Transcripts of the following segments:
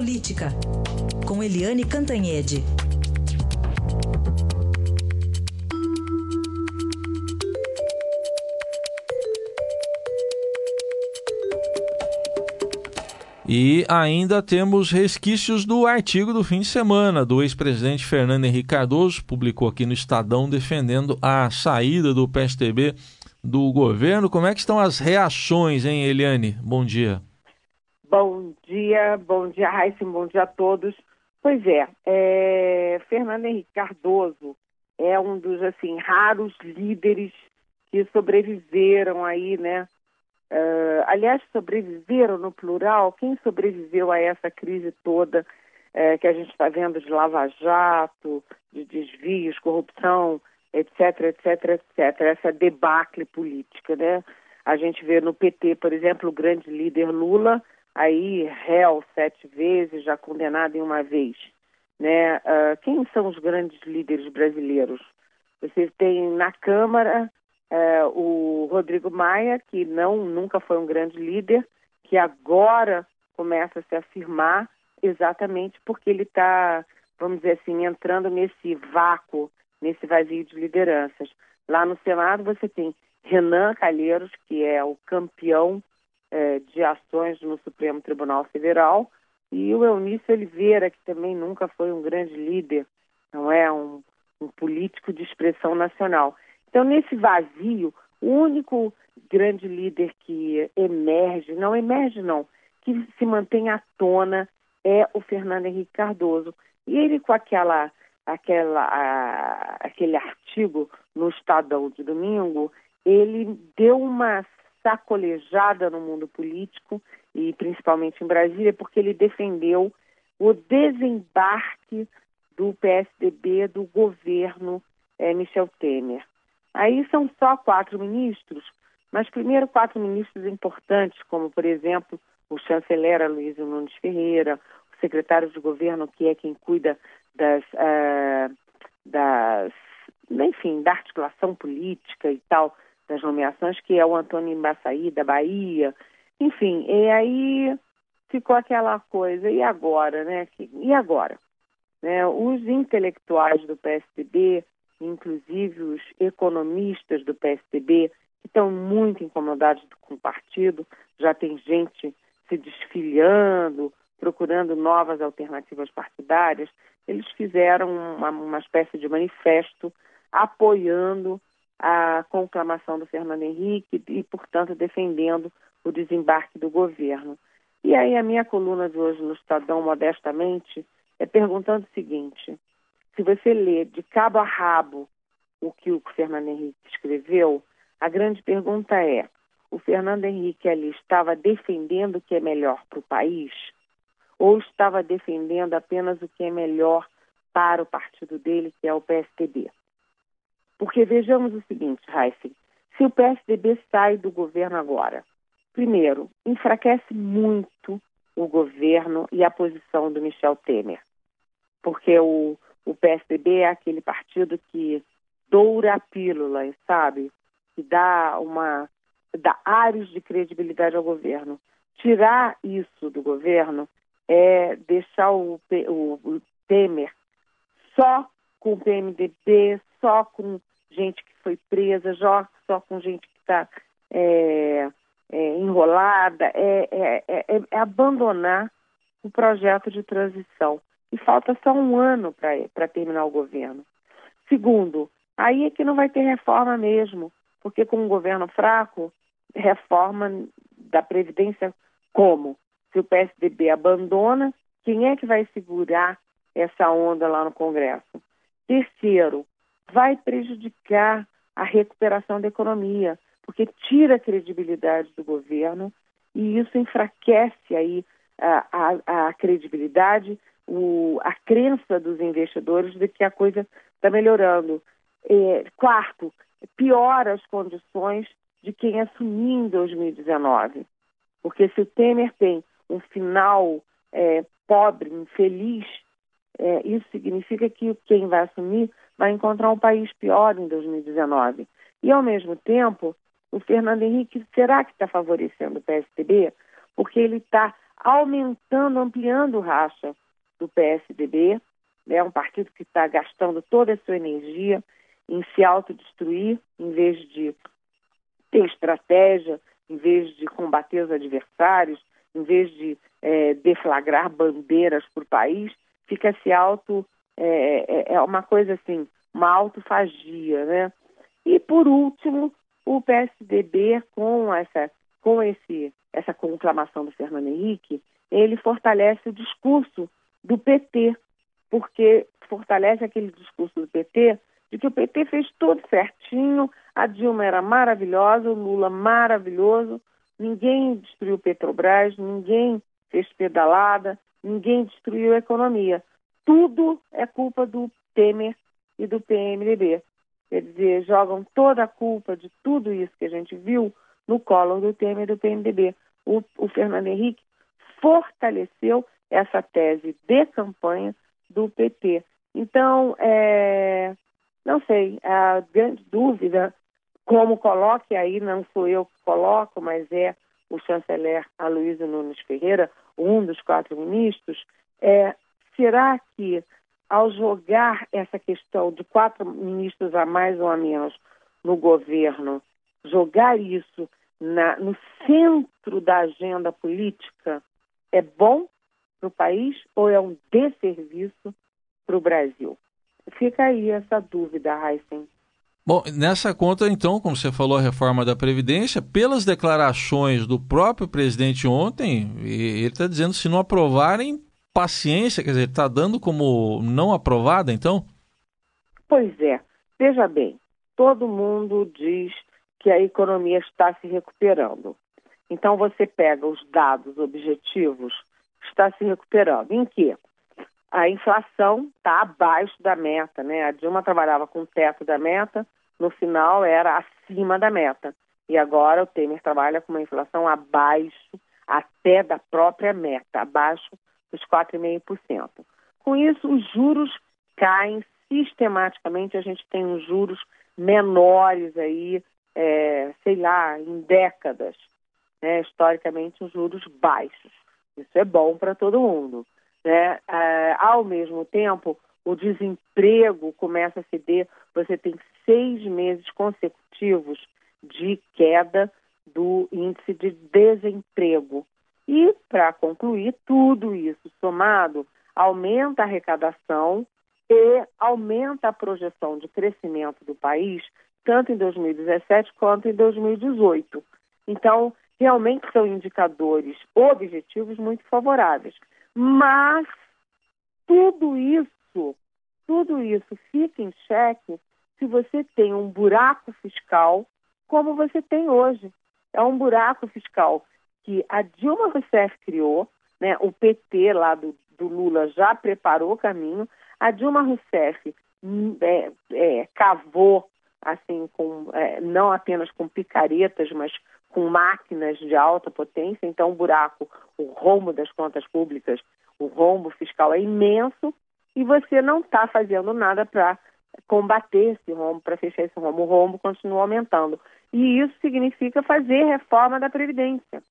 Política, com Eliane Cantanhede. E ainda temos resquícios do artigo do fim de semana do ex-presidente Fernando Henrique Cardoso, publicou aqui no Estadão defendendo a saída do PSDB do governo. Como é que estão as reações, hein, Eliane? Bom dia. Bom dia, bom dia, Raíssa, bom dia a todos. Pois é, é, Fernando Henrique Cardoso é um dos, assim, raros líderes que sobreviveram aí, né, Uh, aliás, sobreviveram no plural. Quem sobreviveu a essa crise toda uh, que a gente está vendo de lava-jato, de desvios, corrupção, etc, etc, etc. Essa debacle política, né? A gente vê no PT, por exemplo, o grande líder Lula, aí réu sete vezes, já condenado em uma vez. Né? Uh, quem são os grandes líderes brasileiros? Você tem na Câmara é, o Rodrigo Maia, que não nunca foi um grande líder, que agora começa a se afirmar exatamente porque ele está, vamos dizer assim, entrando nesse vácuo, nesse vazio de lideranças. Lá no Senado você tem Renan Calheiros, que é o campeão é, de ações no Supremo Tribunal Federal, e o Eunício Oliveira, que também nunca foi um grande líder, não é um, um político de expressão nacional. Então, nesse vazio, o único grande líder que emerge, não emerge não, que se mantém à tona é o Fernando Henrique Cardoso. E ele com aquela, aquela, a, aquele artigo no Estadão de domingo, ele deu uma sacolejada no mundo político e principalmente em Brasília, porque ele defendeu o desembarque do PSDB do governo é, Michel Temer. Aí são só quatro ministros, mas primeiro quatro ministros importantes, como por exemplo o chanceler Luiz Nunes Ferreira, o secretário de governo que é quem cuida das, uh, das enfim, da articulação política e tal das nomeações, que é o Antônio Embaçaí, da Bahia, enfim, e aí ficou aquela coisa, e agora, né? E agora? Né? Os intelectuais do PSDB inclusive os economistas do PSDB, que estão muito incomodados com o partido, já tem gente se desfiliando, procurando novas alternativas partidárias, eles fizeram uma, uma espécie de manifesto apoiando a conclamação do Fernando Henrique e, portanto, defendendo o desembarque do governo. E aí a minha coluna de hoje no Estadão, modestamente, é perguntando o seguinte: se você lê de cabo a rabo o que o Fernando Henrique escreveu, a grande pergunta é: o Fernando Henrique ali estava defendendo o que é melhor para o país ou estava defendendo apenas o que é melhor para o partido dele, que é o PSDB? Porque vejamos o seguinte, Heisen, se o PSDB sai do governo agora, primeiro, enfraquece muito o governo e a posição do Michel Temer, porque o o PSDB é aquele partido que doura a pílula, sabe? Que dá uma dá ares de credibilidade ao governo. Tirar isso do governo é deixar o, o, o Temer só com o PMDB, só com gente que foi presa, só, só com gente que está é, é, enrolada, é, é, é, é abandonar o projeto de transição e falta só um ano para terminar o governo. Segundo, aí é que não vai ter reforma mesmo, porque com um governo fraco, reforma da Previdência como? Se o PSDB abandona, quem é que vai segurar essa onda lá no Congresso? Terceiro, vai prejudicar a recuperação da economia, porque tira a credibilidade do governo e isso enfraquece aí a, a, a credibilidade o, a crença dos investidores de que a coisa está melhorando. É, quarto, piora as condições de quem assumir em 2019. Porque se o Temer tem um final é, pobre, infeliz, é, isso significa que quem vai assumir vai encontrar um país pior em 2019. E, ao mesmo tempo, o Fernando Henrique será que está favorecendo o PSDB? Porque ele está aumentando, ampliando o racha do PSDB. É um partido que está gastando toda a sua energia em se autodestruir, em vez de ter estratégia, em vez de combater os adversários, em vez de é, deflagrar bandeiras por país, fica se auto. É, é, é uma coisa assim, uma autofagia, né? E por último, o PSDB com essa com esse essa conclamação do Fernando Henrique, ele fortalece o discurso do PT, porque fortalece aquele discurso do PT de que o PT fez tudo certinho, a Dilma era maravilhosa, o Lula maravilhoso, ninguém destruiu Petrobras, ninguém fez pedalada, ninguém destruiu a economia. Tudo é culpa do Temer e do PMDB. Quer dizer, jogam toda a culpa de tudo isso que a gente viu no colo do Temer e do PMDB. O, o Fernando Henrique fortaleceu essa tese de campanha do PT. Então, é, não sei, a grande dúvida, como coloque aí, não sou eu que coloco, mas é o chanceler Aloysio Nunes Ferreira, um dos quatro ministros, é, será que ao jogar essa questão de quatro ministros a mais ou a menos no governo, jogar isso na, no centro da agenda política, é bom para o país ou é um desserviço para o Brasil? Fica aí essa dúvida, Heisen. Bom, nessa conta, então, como você falou, a reforma da Previdência, pelas declarações do próprio presidente ontem, ele está dizendo se não aprovarem, paciência, quer dizer, está dando como não aprovada, então? Pois é. Veja bem, todo mundo diz que a economia está se recuperando. Então você pega os dados objetivos, está se recuperando. Em quê? A inflação está abaixo da meta, né? A Dilma trabalhava com o teto da meta, no final era acima da meta. E agora o Temer trabalha com uma inflação abaixo até da própria meta, abaixo dos 4,5%. Com isso, os juros caem sistematicamente, a gente tem uns juros menores aí, é, sei lá, em décadas, né? historicamente, os juros baixos. Isso é bom para todo mundo. Né? É, ao mesmo tempo, o desemprego começa a ceder, você tem seis meses consecutivos de queda do índice de desemprego. E, para concluir, tudo isso somado aumenta a arrecadação e aumenta a projeção de crescimento do país, tanto em 2017 quanto em 2018. Então, realmente são indicadores objetivos muito favoráveis. Mas tudo isso, tudo isso fica em xeque se você tem um buraco fiscal como você tem hoje. É um buraco fiscal que a Dilma Rousseff criou, né? o PT lá do, do Lula já preparou o caminho, a Dilma Rousseff hum, é, é, cavou assim com é, não apenas com picaretas, mas com máquinas de alta potência. Então o buraco, o rombo das contas públicas, o rombo fiscal é imenso e você não está fazendo nada para combater esse rombo, para fechar esse rombo. O rombo continua aumentando. E isso significa fazer reforma da Previdência.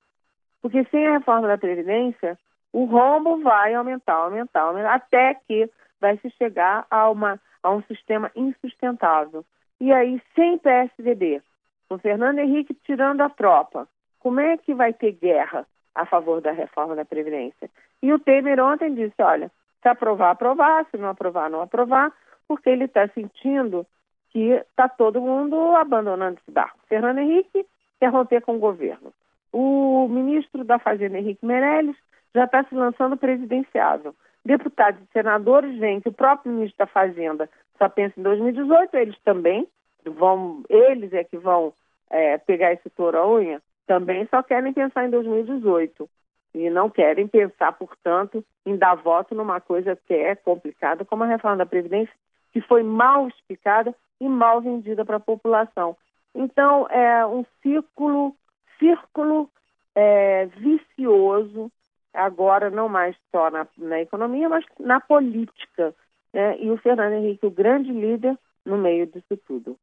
Porque sem a reforma da Previdência, o rombo vai aumentar, aumentar, aumentar até que vai se chegar a, uma, a um sistema insustentável. E aí, sem PSDB, com Fernando Henrique tirando a tropa, como é que vai ter guerra a favor da reforma da Previdência? E o Temer ontem disse, olha, se aprovar, aprovar, se não aprovar, não aprovar, porque ele está sentindo que está todo mundo abandonando esse barco. Fernando Henrique quer romper com o governo. O ministro da Fazenda, Henrique Meirelles, já está se lançando presidenciável. Deputados e senadores veem que o próprio ministro da Fazenda só pensa em 2018, eles também vão, eles é que vão é, pegar esse touro à unha, também só querem pensar em 2018. E não querem pensar, portanto, em dar voto numa coisa que é complicada, como a reforma da Previdência, que foi mal explicada e mal vendida para a população. Então, é um círculo círculo é, vicioso, agora não mais só na, na economia, mas na política. Né? E o Fernando Henrique, o grande líder, no meio disso tudo.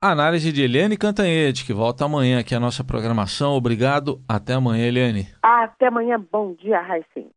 Análise de Eliane Cantanhede, que volta amanhã aqui a nossa programação. Obrigado. Até amanhã, Eliane. Até amanhã. Bom dia, Raicem.